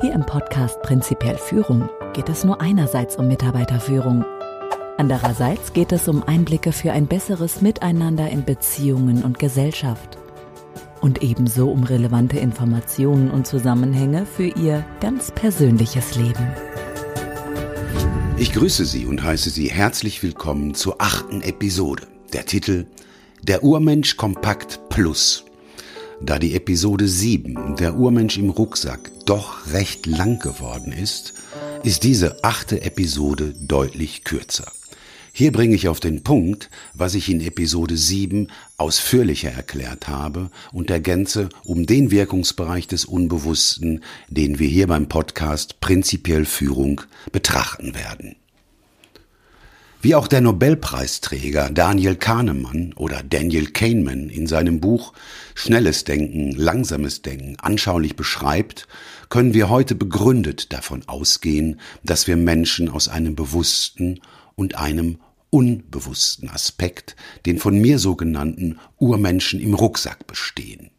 Hier im Podcast Prinzipiell Führung geht es nur einerseits um Mitarbeiterführung. Andererseits geht es um Einblicke für ein besseres Miteinander in Beziehungen und Gesellschaft. Und ebenso um relevante Informationen und Zusammenhänge für Ihr ganz persönliches Leben. Ich grüße Sie und heiße Sie herzlich willkommen zur achten Episode. Der Titel Der Urmensch Kompakt Plus. Da die Episode 7, der Urmensch im Rucksack, doch recht lang geworden ist, ist diese achte Episode deutlich kürzer. Hier bringe ich auf den Punkt, was ich in Episode 7 ausführlicher erklärt habe und ergänze um den Wirkungsbereich des Unbewussten, den wir hier beim Podcast Prinzipiell Führung betrachten werden. Wie auch der Nobelpreisträger Daniel Kahnemann oder Daniel Kahneman in seinem Buch Schnelles Denken, langsames Denken anschaulich beschreibt, können wir heute begründet davon ausgehen, dass wir Menschen aus einem bewussten und einem unbewussten Aspekt, den von mir sogenannten Urmenschen im Rucksack bestehen.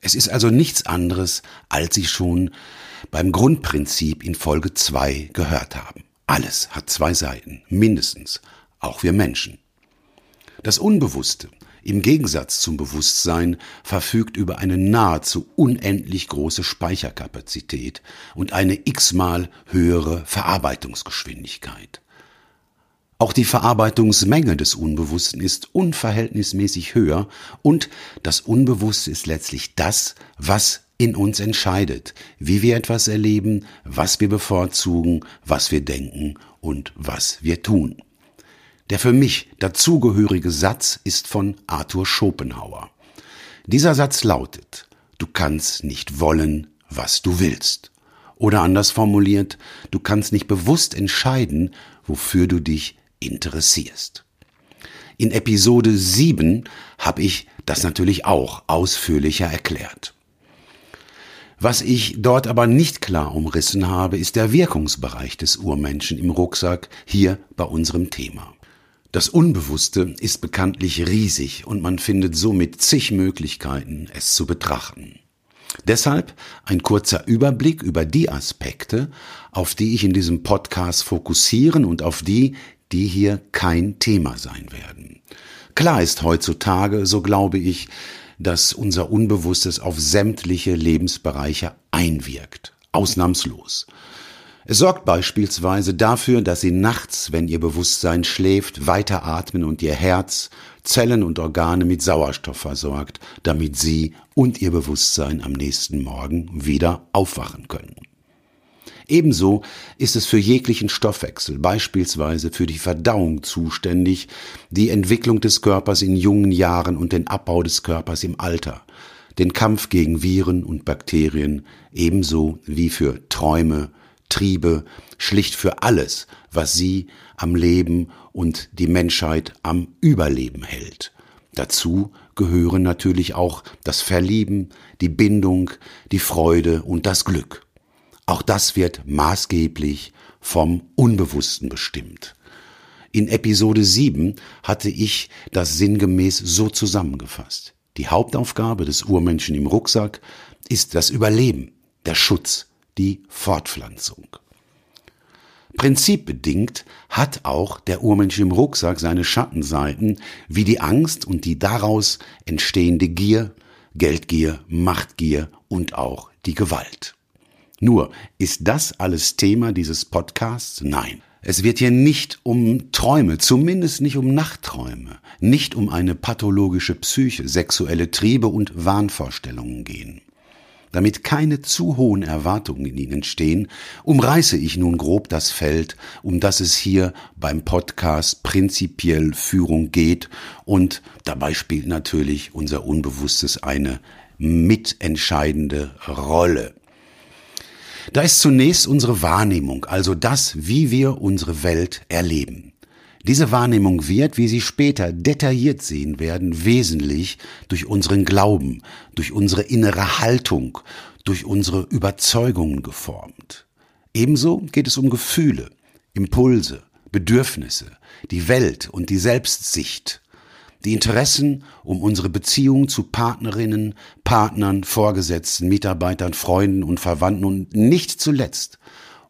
Es ist also nichts anderes, als Sie schon beim Grundprinzip in Folge 2 gehört haben. Alles hat zwei Seiten, mindestens, auch wir Menschen. Das Unbewusste, im Gegensatz zum Bewusstsein, verfügt über eine nahezu unendlich große Speicherkapazität und eine x-mal höhere Verarbeitungsgeschwindigkeit. Auch die Verarbeitungsmenge des Unbewussten ist unverhältnismäßig höher und das Unbewusste ist letztlich das, was in uns entscheidet, wie wir etwas erleben, was wir bevorzugen, was wir denken und was wir tun. Der für mich dazugehörige Satz ist von Arthur Schopenhauer. Dieser Satz lautet, du kannst nicht wollen, was du willst. Oder anders formuliert, du kannst nicht bewusst entscheiden, wofür du dich interessierst. In Episode 7 habe ich das natürlich auch ausführlicher erklärt. Was ich dort aber nicht klar umrissen habe, ist der Wirkungsbereich des Urmenschen im Rucksack hier bei unserem Thema. Das Unbewusste ist bekanntlich riesig und man findet somit zig Möglichkeiten, es zu betrachten. Deshalb ein kurzer Überblick über die Aspekte, auf die ich in diesem Podcast fokussieren und auf die, die hier kein Thema sein werden. Klar ist heutzutage, so glaube ich, dass unser Unbewusstes auf sämtliche Lebensbereiche einwirkt. Ausnahmslos. Es sorgt beispielsweise dafür, dass Sie nachts, wenn Ihr Bewusstsein schläft, weiter atmen und Ihr Herz, Zellen und Organe mit Sauerstoff versorgt, damit Sie und Ihr Bewusstsein am nächsten Morgen wieder aufwachen können. Ebenso ist es für jeglichen Stoffwechsel, beispielsweise für die Verdauung zuständig, die Entwicklung des Körpers in jungen Jahren und den Abbau des Körpers im Alter, den Kampf gegen Viren und Bakterien, ebenso wie für Träume, Triebe, schlicht für alles, was sie am Leben und die Menschheit am Überleben hält. Dazu gehören natürlich auch das Verlieben, die Bindung, die Freude und das Glück. Auch das wird maßgeblich vom Unbewussten bestimmt. In Episode 7 hatte ich das sinngemäß so zusammengefasst. Die Hauptaufgabe des Urmenschen im Rucksack ist das Überleben, der Schutz, die Fortpflanzung. Prinzipbedingt hat auch der Urmensch im Rucksack seine Schattenseiten, wie die Angst und die daraus entstehende Gier, Geldgier, Machtgier und auch die Gewalt. Nur, ist das alles Thema dieses Podcasts? Nein. Es wird hier nicht um Träume, zumindest nicht um Nachtträume, nicht um eine pathologische Psyche, sexuelle Triebe und Wahnvorstellungen gehen. Damit keine zu hohen Erwartungen in Ihnen stehen, umreiße ich nun grob das Feld, um das es hier beim Podcast prinzipiell Führung geht und dabei spielt natürlich unser Unbewusstes eine mitentscheidende Rolle. Da ist zunächst unsere Wahrnehmung, also das, wie wir unsere Welt erleben. Diese Wahrnehmung wird, wie Sie später detailliert sehen werden, wesentlich durch unseren Glauben, durch unsere innere Haltung, durch unsere Überzeugungen geformt. Ebenso geht es um Gefühle, Impulse, Bedürfnisse, die Welt und die Selbstsicht. Die Interessen um unsere Beziehung zu Partnerinnen, Partnern, Vorgesetzten, Mitarbeitern, Freunden und Verwandten und nicht zuletzt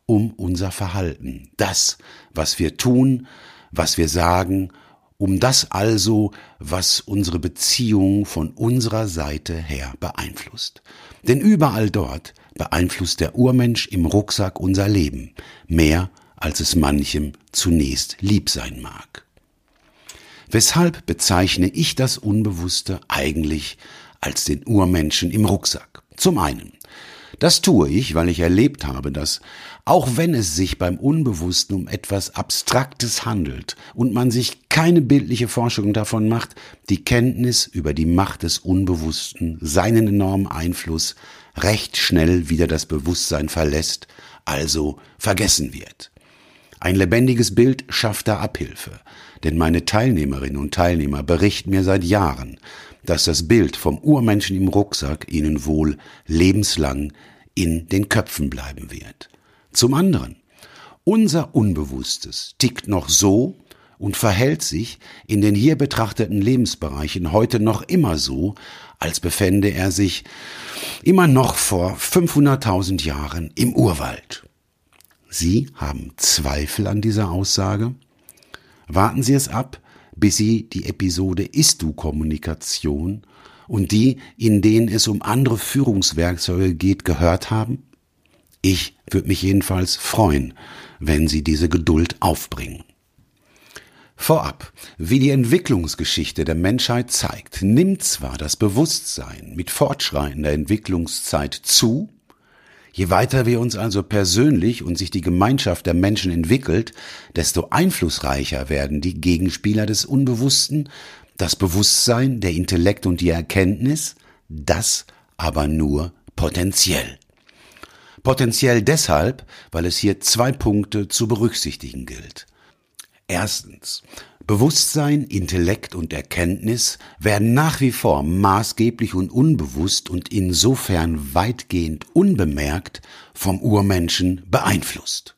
um unser Verhalten, das, was wir tun, was wir sagen, um das also, was unsere Beziehung von unserer Seite her beeinflusst. Denn überall dort beeinflusst der Urmensch im Rucksack unser Leben, mehr als es manchem zunächst lieb sein mag. Weshalb bezeichne ich das Unbewusste eigentlich als den Urmenschen im Rucksack? Zum einen, das tue ich, weil ich erlebt habe, dass, auch wenn es sich beim Unbewussten um etwas Abstraktes handelt und man sich keine bildliche Forschung davon macht, die Kenntnis über die Macht des Unbewussten, seinen enormen Einfluss, recht schnell wieder das Bewusstsein verlässt, also vergessen wird. Ein lebendiges Bild schafft da Abhilfe, denn meine Teilnehmerinnen und Teilnehmer berichten mir seit Jahren, dass das Bild vom Urmenschen im Rucksack ihnen wohl lebenslang in den Köpfen bleiben wird. Zum anderen, unser Unbewusstes tickt noch so und verhält sich in den hier betrachteten Lebensbereichen heute noch immer so, als befände er sich immer noch vor 500.000 Jahren im Urwald. Sie haben Zweifel an dieser Aussage? Warten Sie es ab, bis Sie die Episode Ist-Du-Kommunikation und die, in denen es um andere Führungswerkzeuge geht, gehört haben? Ich würde mich jedenfalls freuen, wenn Sie diese Geduld aufbringen. Vorab, wie die Entwicklungsgeschichte der Menschheit zeigt, nimmt zwar das Bewusstsein mit fortschreitender Entwicklungszeit zu, Je weiter wir uns also persönlich und sich die Gemeinschaft der Menschen entwickelt, desto einflussreicher werden die Gegenspieler des Unbewussten, das Bewusstsein, der Intellekt und die Erkenntnis, das aber nur potenziell. Potenziell deshalb, weil es hier zwei Punkte zu berücksichtigen gilt. Erstens. Bewusstsein, Intellekt und Erkenntnis werden nach wie vor maßgeblich und unbewusst und insofern weitgehend unbemerkt vom Urmenschen beeinflusst.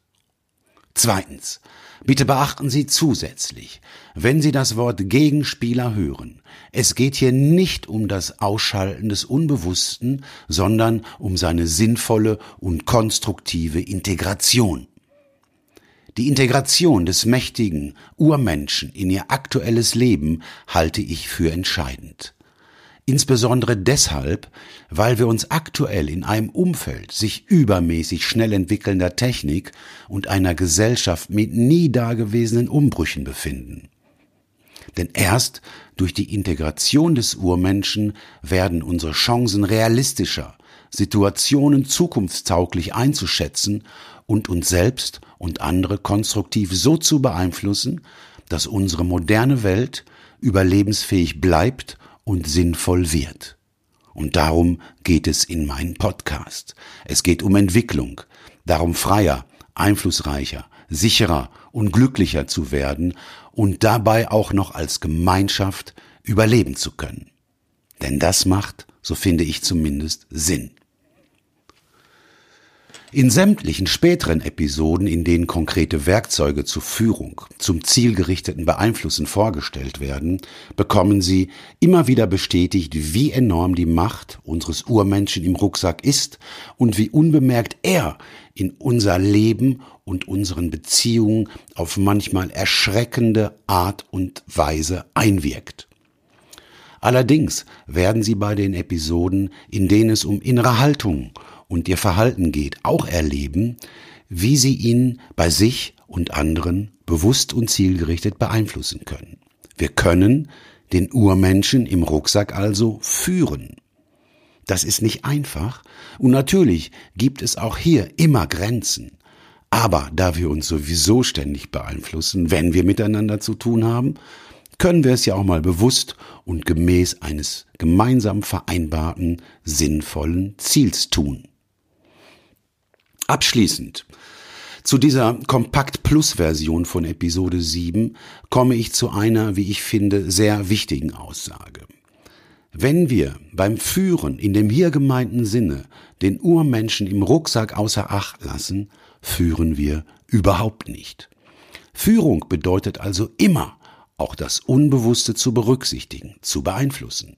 Zweitens. Bitte beachten Sie zusätzlich, wenn Sie das Wort Gegenspieler hören, es geht hier nicht um das Ausschalten des Unbewussten, sondern um seine sinnvolle und konstruktive Integration. Die Integration des mächtigen Urmenschen in ihr aktuelles Leben halte ich für entscheidend. Insbesondere deshalb, weil wir uns aktuell in einem Umfeld sich übermäßig schnell entwickelnder Technik und einer Gesellschaft mit nie dagewesenen Umbrüchen befinden. Denn erst durch die Integration des Urmenschen werden unsere Chancen realistischer, Situationen zukunftstauglich einzuschätzen und uns selbst und andere konstruktiv so zu beeinflussen, dass unsere moderne Welt überlebensfähig bleibt und sinnvoll wird. Und darum geht es in meinem Podcast. Es geht um Entwicklung, darum freier, einflussreicher, sicherer und glücklicher zu werden und dabei auch noch als Gemeinschaft überleben zu können. Denn das macht, so finde ich zumindest, Sinn. In sämtlichen späteren Episoden, in denen konkrete Werkzeuge zur Führung, zum zielgerichteten Beeinflussen vorgestellt werden, bekommen Sie immer wieder bestätigt, wie enorm die Macht unseres Urmenschen im Rucksack ist und wie unbemerkt er in unser Leben und unseren Beziehungen auf manchmal erschreckende Art und Weise einwirkt. Allerdings werden Sie bei den Episoden, in denen es um innere Haltung und ihr Verhalten geht, auch erleben, wie sie ihn bei sich und anderen bewusst und zielgerichtet beeinflussen können. Wir können den Urmenschen im Rucksack also führen. Das ist nicht einfach und natürlich gibt es auch hier immer Grenzen. Aber da wir uns sowieso ständig beeinflussen, wenn wir miteinander zu tun haben, können wir es ja auch mal bewusst und gemäß eines gemeinsam vereinbarten, sinnvollen Ziels tun. Abschließend zu dieser Kompakt Plus Version von Episode 7 komme ich zu einer, wie ich finde, sehr wichtigen Aussage. Wenn wir beim Führen in dem hier gemeinten Sinne den Urmenschen im Rucksack außer Acht lassen, führen wir überhaupt nicht. Führung bedeutet also immer auch das Unbewusste zu berücksichtigen, zu beeinflussen.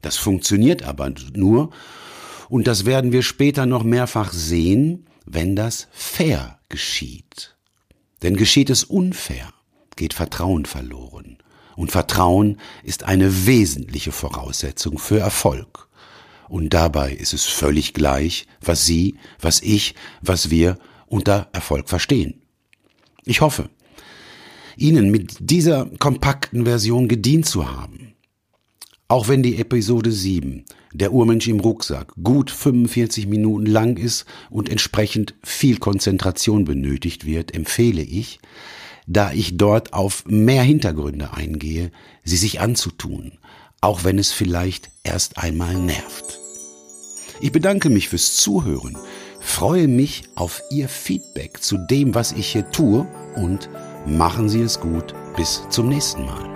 Das funktioniert aber nur, und das werden wir später noch mehrfach sehen, wenn das fair geschieht. Denn geschieht es unfair, geht Vertrauen verloren. Und Vertrauen ist eine wesentliche Voraussetzung für Erfolg. Und dabei ist es völlig gleich, was Sie, was ich, was wir unter Erfolg verstehen. Ich hoffe, Ihnen mit dieser kompakten Version gedient zu haben. Auch wenn die Episode 7, der Urmensch im Rucksack, gut 45 Minuten lang ist und entsprechend viel Konzentration benötigt wird, empfehle ich, da ich dort auf mehr Hintergründe eingehe, sie sich anzutun, auch wenn es vielleicht erst einmal nervt. Ich bedanke mich fürs Zuhören, freue mich auf Ihr Feedback zu dem, was ich hier tue und machen Sie es gut. Bis zum nächsten Mal.